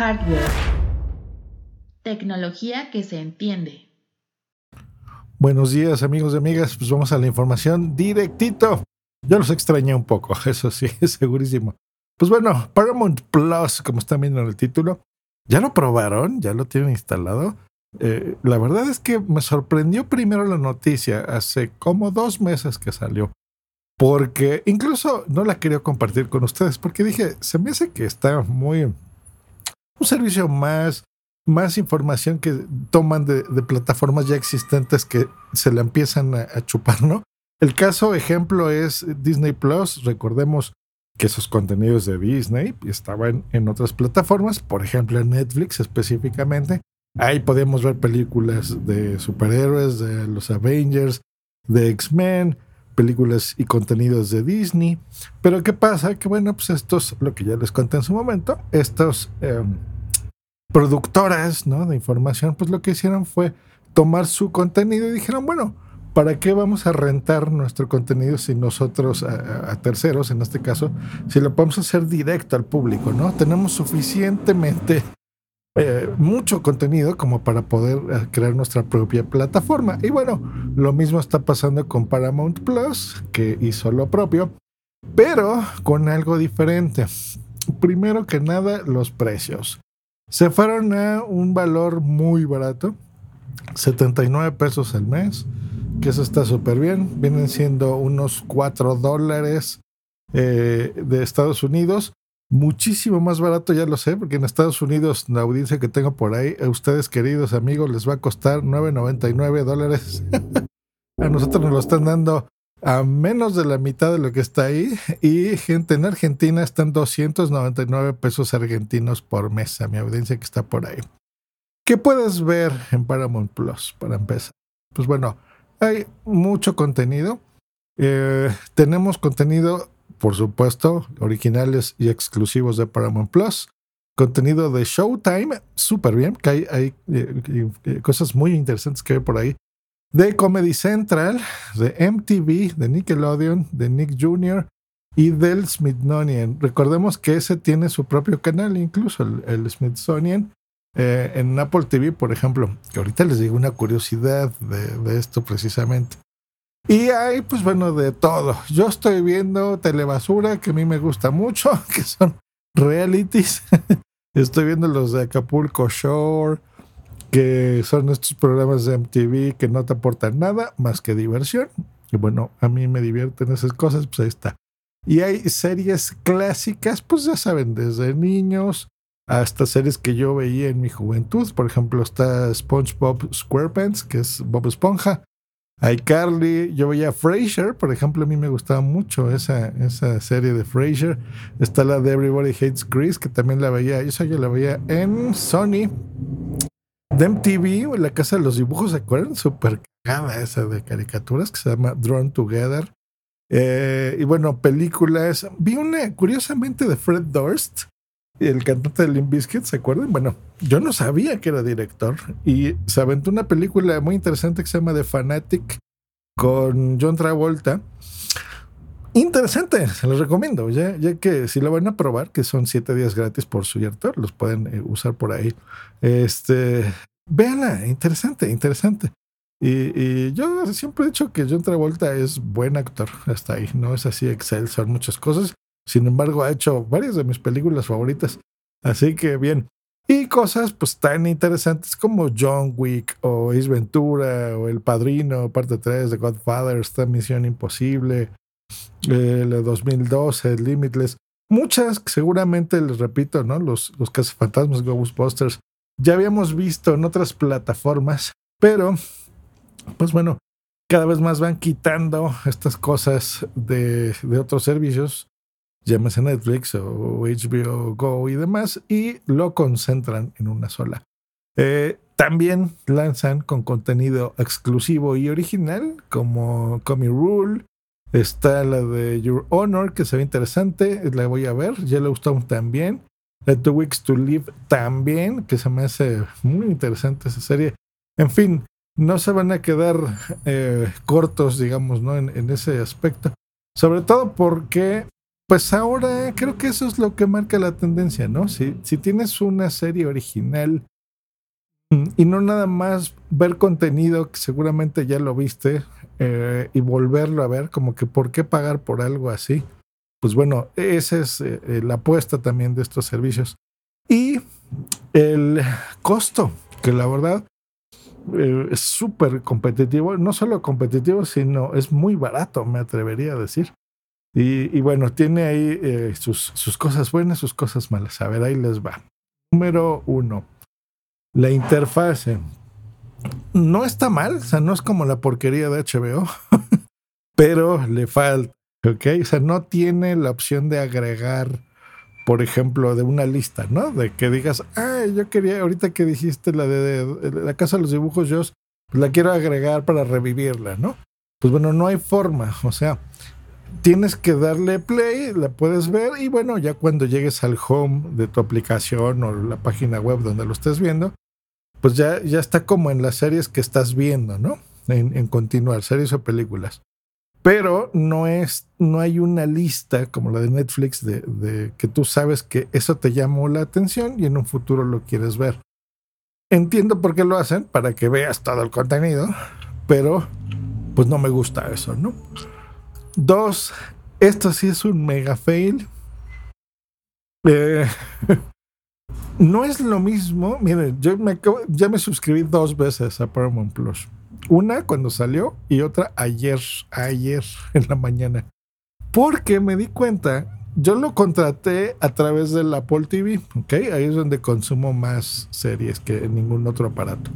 Hardware. Tecnología que se entiende. Buenos días amigos y amigas, pues vamos a la información directito. Yo los extrañé un poco, eso sí, segurísimo. Pues bueno, Paramount Plus, como están viendo en el título, ¿ya lo probaron? ¿Ya lo tienen instalado? Eh, la verdad es que me sorprendió primero la noticia hace como dos meses que salió. Porque incluso no la quería compartir con ustedes porque dije, se me hace que está muy... Un servicio más, más información que toman de, plataformas ya existentes que se la empiezan a, chupar, ¿no? El caso ejemplo es Disney Plus. Recordemos que esos contenidos de Disney estaban en otras plataformas, por ejemplo en Netflix específicamente. Ahí podemos ver películas de superhéroes, de los Avengers, de X-Men, películas y contenidos de Disney. Pero ¿qué pasa? Que bueno, pues estos, lo que ya les conté en su momento, estos em, productoras ¿no? de información, pues lo que hicieron fue tomar su contenido y dijeron, bueno, ¿para qué vamos a rentar nuestro contenido si nosotros, a, terceros en este caso, si lo podemos hacer directo al público, ¿no? Tenemos suficientemente eh, mucho contenido como para poder eh, crear nuestra propia plataforma. Y bueno, lo mismo está pasando con Paramount Plus, que hizo lo propio, pero con algo diferente. Primero que nada, los precios. Se fueron a un valor muy barato, 79 pesos al mes, que eso está súper bien. Vienen siendo unos 4 dólares eh, de Estados Unidos muchísimo más barato, ya lo sé, porque en Estados Unidos, la audiencia que tengo por ahí, a ustedes queridos amigos, les va a costar 9.99 dólares. a nosotros nos lo están dando a menos de la mitad de lo que está ahí. Y gente en Argentina están 299 pesos argentinos por mes, a mi audiencia que está por ahí. ¿Qué puedes ver en Paramount Plus para empezar? Pues bueno, hay mucho contenido. Eh, tenemos contenido por supuesto, originales y exclusivos de Paramount Plus. Contenido de Showtime, súper bien, que hay, eh, eh, cosas muy interesantes que hay por ahí. De Comedy Central, de MTV, de Nickelodeon, de Nick Jr. y del Smithsonian. Recordemos que ese tiene su propio canal, incluso el, Smithsonian. Eh, en Apple TV, por ejemplo, que ahorita les digo una curiosidad de esto precisamente. Y hay, pues bueno, de todo. Yo estoy viendo telebasura que a mí me gusta mucho, que son realities. estoy viendo los de Acapulco Shore, que son estos programas de MTV que no te aportan nada más que diversión. Y bueno, a mí me divierten esas cosas, pues ahí está. Y hay series clásicas, pues ya saben, desde niños hasta series que yo veía en mi juventud. Por ejemplo, está SpongeBob SquarePants, que es Bob Esponja Carly, yo veía Frasier, por ejemplo, a mí me gustaba mucho esa, esa serie de Frasier. Está la de Everybody Hates Chris, que también la veía, esa yo la veía en Sony. De MTV, la casa de los dibujos, ¿se acuerdan? Súper cagada esa de caricaturas que se llama Drawn Together. Eh, y bueno, películas. Vi una, curiosamente, de Fred Durst, el cantante de Limp Bizkit, ¿se acuerdan? Bueno, yo no sabía que era director y se aventó una película muy interesante que se llama The Fanatic con John Travolta. Interesante, se los recomiendo, ya, ya que si lo van a probar, que son siete días gratis por cierto, los pueden eh, usar por ahí. Este, véanla, interesante, interesante. Y, yo siempre he dicho que John Travolta es buen actor, hasta ahí, no es así excelso en muchas cosas, sin embargo, ha hecho varias de mis películas favoritas. Así que bien. Y cosas pues tan interesantes como John Wick o Ace Ventura o El Padrino, parte 3 de Godfather, esta Misión Imposible, el 2012, Limitless. Muchas, seguramente les repito, ¿no? Los, los cazafantasmas Ghostbusters ya habíamos visto en otras plataformas, pero pues bueno, cada vez más van quitando estas cosas de, otros servicios llámese Netflix o HBO Go y demás, y lo concentran en una sola. Eh, también lanzan con contenido exclusivo y original, como Comic Rule. Está la de Your Honor, que se ve interesante, la voy a ver. Yellowstone también. The Two Weeks to Live también, que se me hace muy interesante esa serie. En fin, no se van a quedar eh, cortos, digamos, ¿no? En, ese aspecto. Sobre todo porque pues ahora creo que eso es lo que marca la tendencia, ¿no? Si, si tienes una serie original mm, y no nada más ver contenido que seguramente ya lo viste eh, y volverlo a ver, como que por qué pagar por algo así. Pues bueno, esa es eh, eh, la apuesta también de estos servicios. Y el costo, que la verdad es súper competitivo, no solo competitivo, sino es muy barato, me atrevería a decir. Y, y bueno, tiene ahí sus, sus cosas buenas, sus cosas malas. A ver, ahí les va. Número uno, la interfase no está mal, o sea, no es como la porquería de HBO, pero le falta, ¿ok? O sea, no tiene la opción de agregar, por ejemplo, de una lista, ¿no? De que digas, ah, yo quería, ahorita que dijiste la de, la Casa de los Dibujos, yo la quiero agregar para revivirla, ¿no? Pues bueno, no hay forma, o sea, tienes que darle play, la puedes ver y bueno, ya cuando llegues al home de tu aplicación o la página web donde lo estés viendo, pues ya, ya está como en las series que estás viendo, ¿no? En, continuar, series o películas. Pero no es, no hay una lista como la de Netflix de, que tú sabes que eso te llamó la atención y en un futuro lo quieres ver. Entiendo por qué lo hacen, para que veas todo el contenido, pero pues no me gusta eso, ¿no? Dos, esto sí es un mega fail. Eh, no es lo mismo. Miren, yo me ya me suscribí dos veces a Paramount Plus. Una cuando salió y otra ayer, ayer en la mañana. Porque me di cuenta, yo lo contraté a través del Apple TV, ¿ok? Ahí es donde consumo más series que en ningún otro aparato.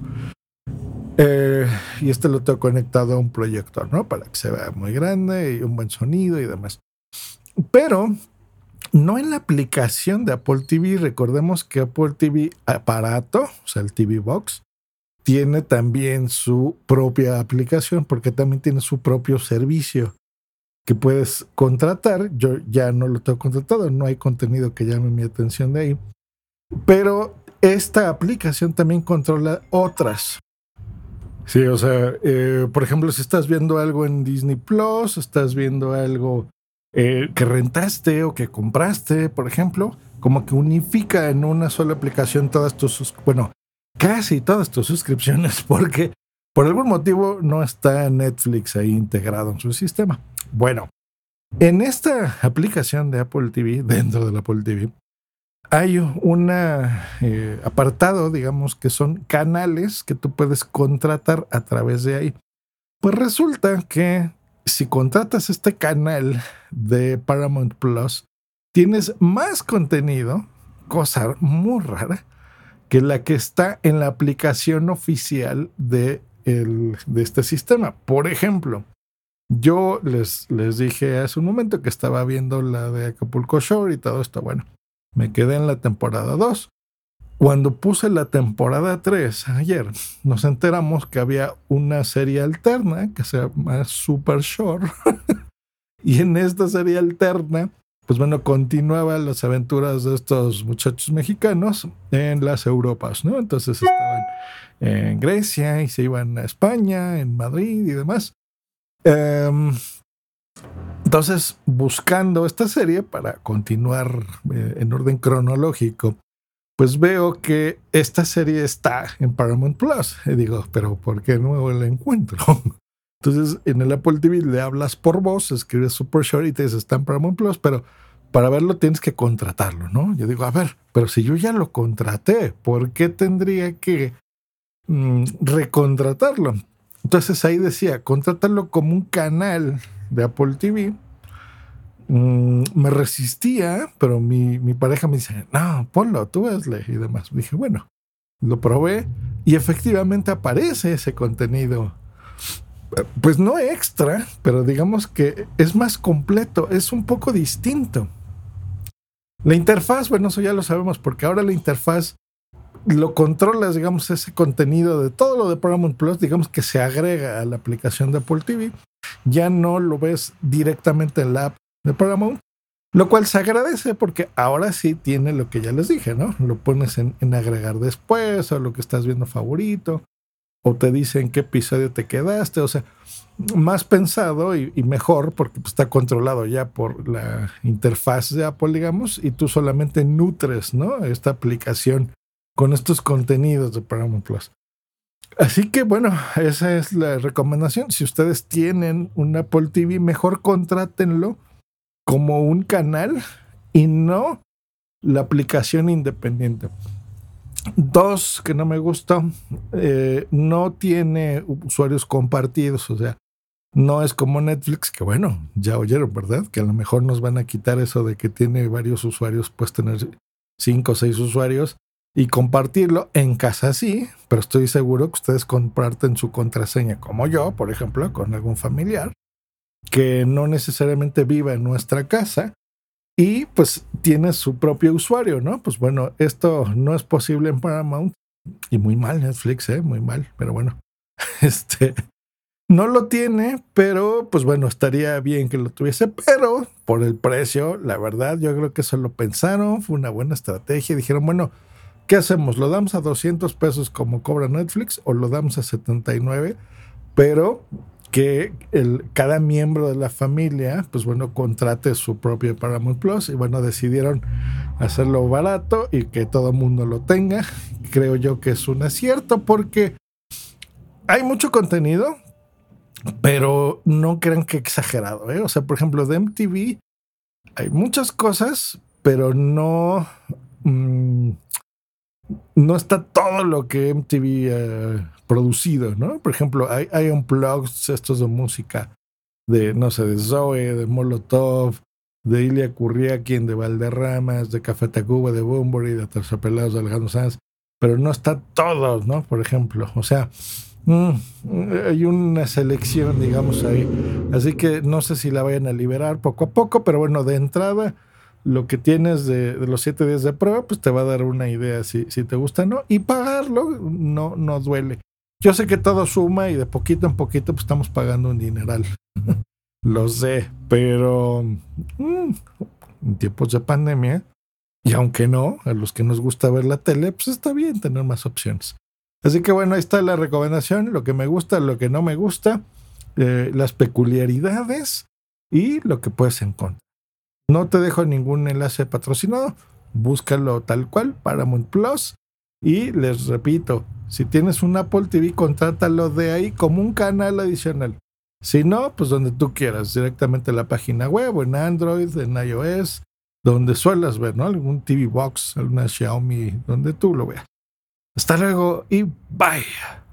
Eh, y este lo tengo conectado a un proyector, ¿no? Para que se vea muy grande y un buen sonido y demás. Pero no en la aplicación de Apple TV. Recordemos que Apple TV aparato, o sea, el TV Box, tiene también su propia aplicación porque también tiene su propio servicio que puedes contratar. Yo ya no lo tengo contratado, no hay contenido que llame mi atención de ahí. Pero esta aplicación también controla otras. Sí, o sea, eh, por ejemplo, si estás viendo algo en Disney Plus, estás viendo algo eh, que rentaste o que compraste, por ejemplo, como que unifica en una sola aplicación todas tus, bueno, casi todas tus suscripciones, porque por algún motivo no está Netflix ahí integrado en su sistema. Bueno, en esta aplicación de Apple TV, dentro del Apple TV, hay un eh, apartado, digamos, que son canales que tú puedes contratar a través de ahí. Pues resulta que si contratas este canal de Paramount Plus, tienes más contenido, cosa muy rara, que la que está en la aplicación oficial de, de este sistema. Por ejemplo, yo les, les dije hace un momento que estaba viendo la de Acapulco Shore y todo esto. Bueno, me quedé en la temporada 2. Cuando puse la temporada 3 ayer, nos enteramos que había una serie alterna que se llama Super Shore. y en esta serie alterna, pues bueno, continuaba las aventuras de estos muchachos mexicanos en las Europas, ¿no? Entonces estaban en Grecia y se iban a España, en Madrid y demás. Em, entonces, buscando esta serie para continuar eh, en orden cronológico, pues veo que esta serie está en Paramount Plus. Y digo, pero ¿por qué no la encuentro? Entonces, en el Apple TV le hablas por voz, escribes Super Short y te dice, está en Paramount Plus, pero para verlo tienes que contratarlo, ¿no? Yo digo, a ver, pero si yo ya lo contraté, ¿por qué tendría que mm, recontratarlo? Entonces ahí decía, contratarlo como un canal de Apple TV Mm, me resistía, pero mi, mi, pareja me dice, no, ponlo, tú vesle y demás. Dije, bueno, lo probé y efectivamente aparece ese contenido. Pues no extra, pero digamos que es más completo, es un poco distinto. La interfaz, bueno, eso ya lo sabemos, porque ahora la interfaz lo controlas, digamos, ese contenido de todo lo de Paramount Plus, digamos que se agrega a la aplicación de Apple TV. Ya no lo ves directamente en la app de Paramount, lo cual se agradece porque ahora sí tiene lo que ya les dije, ¿no? Lo pones en, agregar después o lo que estás viendo favorito. O te dicen qué episodio te quedaste, o sea, más pensado y, mejor porque pues, está controlado ya por la interfaz de Apple, digamos, y tú solamente nutres, ¿no? Esta aplicación con estos contenidos de Paramount Plus. Así que bueno, esa es la recomendación. Si ustedes tienen un Apple TV, mejor contrátenlo como un canal y no la aplicación independiente. Dos, que no me gustó, eh, no tiene usuarios compartidos, o sea, no es como Netflix, que bueno, ya oyeron, ¿verdad? Que a lo mejor nos van a quitar eso de que tiene varios usuarios, puedes tener cinco o seis usuarios y compartirlo en casa sí, pero estoy seguro que ustedes comparten su contraseña, como yo, por ejemplo, con algún familiar que no necesariamente viva en nuestra casa y pues tiene su propio usuario, ¿no? Pues bueno, esto no es posible en Paramount y muy mal Netflix, ¿eh? Muy mal, pero bueno, este no lo tiene, pero pues bueno, estaría bien que lo tuviese, pero por el precio, la verdad, yo creo que eso lo pensaron, fue una buena estrategia, dijeron, bueno, ¿qué hacemos? ¿Lo damos a 200 pesos como cobra Netflix o lo damos a 79? Pero que cada miembro de la familia, pues bueno, contrate su propio Paramount Plus y bueno, decidieron hacerlo barato y que todo el mundo lo tenga. Creo yo que es un acierto porque hay mucho contenido, pero no crean que exagerado, ¿eh? O sea, por ejemplo, de MTV hay muchas cosas, pero no... Mm, no está todo lo que MTV eh, producido, ¿no? Por ejemplo, hay, hay unplugs estos de música de, no sé, de Zoe, de Molotov, de Ilia Curriaquín, de Valderramas, de Café Tacuba, de Bunbury, de Terciopelados, de Alejandro Sanz, pero no está todo, ¿no? Por ejemplo, o sea, mm, hay una selección, digamos, ahí. Así que no sé si la vayan a liberar poco a poco, pero bueno, de entrada lo que tienes de, los siete días de prueba, pues te va a dar una idea si, si te gusta o no. Y pagarlo no, no duele. Yo sé que todo suma y de poquito en poquito pues estamos pagando un dineral. Lo sé, pero mm, en tiempos de pandemia, y aunque no, a los que nos gusta ver la tele, pues está bien tener más opciones. Así que bueno, ahí está la recomendación, lo que me gusta, lo que no me gusta, eh, las peculiaridades y lo que puedes encontrar. No te dejo ningún enlace patrocinado, búscalo tal cual, Paramount Plus. Y les repito, si tienes un Apple TV, contrátalo de ahí como un canal adicional. Si no, pues donde tú quieras, directamente en la página web en Android, en iOS, donde suelas ver, ¿no? Algún TV Box, alguna Xiaomi, donde tú lo veas. Hasta luego y bye.